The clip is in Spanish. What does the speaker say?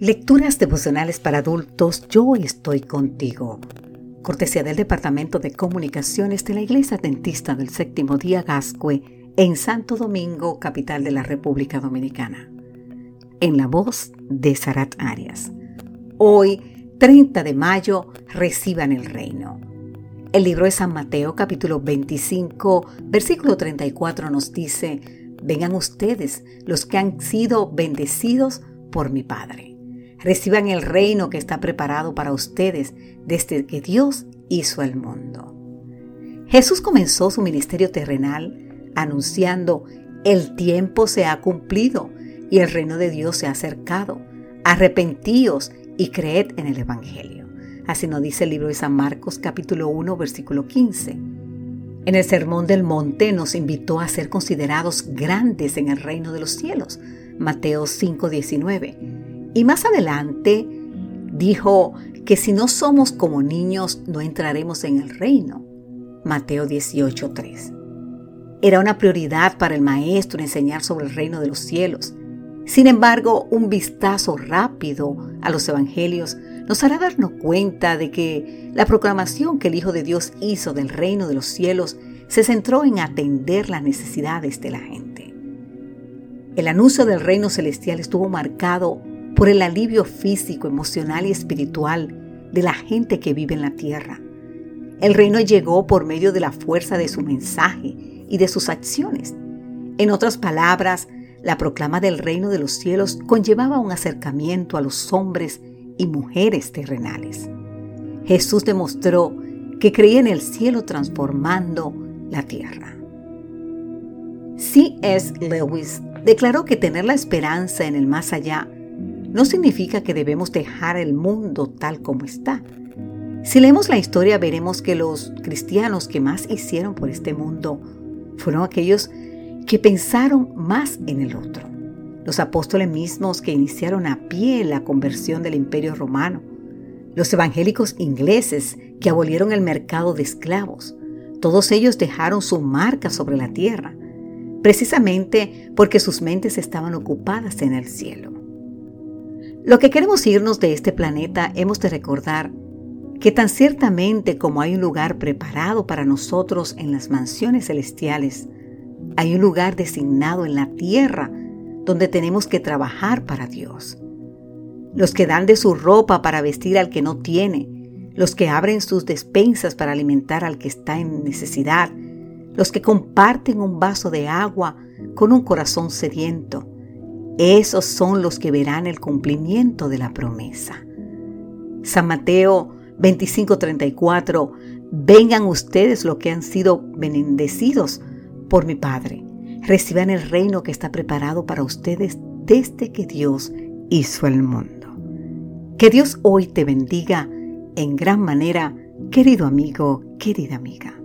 Lecturas devocionales para adultos, yo estoy contigo. Cortesía del Departamento de Comunicaciones de la Iglesia Dentista del Séptimo Día Gascue en Santo Domingo, capital de la República Dominicana. En la voz de Sarat Arias. Hoy, 30 de mayo, reciban el reino. El libro de San Mateo capítulo 25, versículo 34 nos dice, vengan ustedes los que han sido bendecidos por mi Padre. Reciban el reino que está preparado para ustedes desde que Dios hizo el mundo. Jesús comenzó su ministerio terrenal anunciando, el tiempo se ha cumplido y el reino de Dios se ha acercado. Arrepentíos y creed en el Evangelio. Así nos dice el libro de San Marcos capítulo 1 versículo 15. En el Sermón del Monte nos invitó a ser considerados grandes en el reino de los cielos. Mateo 5:19. Y más adelante dijo que si no somos como niños no entraremos en el reino. Mateo 18:3. Era una prioridad para el maestro enseñar sobre el reino de los cielos. Sin embargo, un vistazo rápido a los evangelios nos hará darnos cuenta de que la proclamación que el Hijo de Dios hizo del reino de los cielos se centró en atender las necesidades de la gente. El anuncio del reino celestial estuvo marcado por el alivio físico, emocional y espiritual de la gente que vive en la tierra. El reino llegó por medio de la fuerza de su mensaje y de sus acciones. En otras palabras, la proclama del reino de los cielos conllevaba un acercamiento a los hombres y mujeres terrenales. Jesús demostró que creía en el cielo transformando la tierra. C.S. Lewis declaró que tener la esperanza en el más allá no significa que debemos dejar el mundo tal como está. Si leemos la historia veremos que los cristianos que más hicieron por este mundo fueron aquellos que pensaron más en el otro los apóstoles mismos que iniciaron a pie la conversión del imperio romano, los evangélicos ingleses que abolieron el mercado de esclavos, todos ellos dejaron su marca sobre la tierra, precisamente porque sus mentes estaban ocupadas en el cielo. Lo que queremos irnos de este planeta hemos de recordar que tan ciertamente como hay un lugar preparado para nosotros en las mansiones celestiales, hay un lugar designado en la tierra donde tenemos que trabajar para Dios. Los que dan de su ropa para vestir al que no tiene, los que abren sus despensas para alimentar al que está en necesidad, los que comparten un vaso de agua con un corazón sediento. Esos son los que verán el cumplimiento de la promesa. San Mateo 25:34, vengan ustedes los que han sido bendecidos por mi Padre reciban el reino que está preparado para ustedes desde que Dios hizo el mundo. Que Dios hoy te bendiga en gran manera, querido amigo, querida amiga.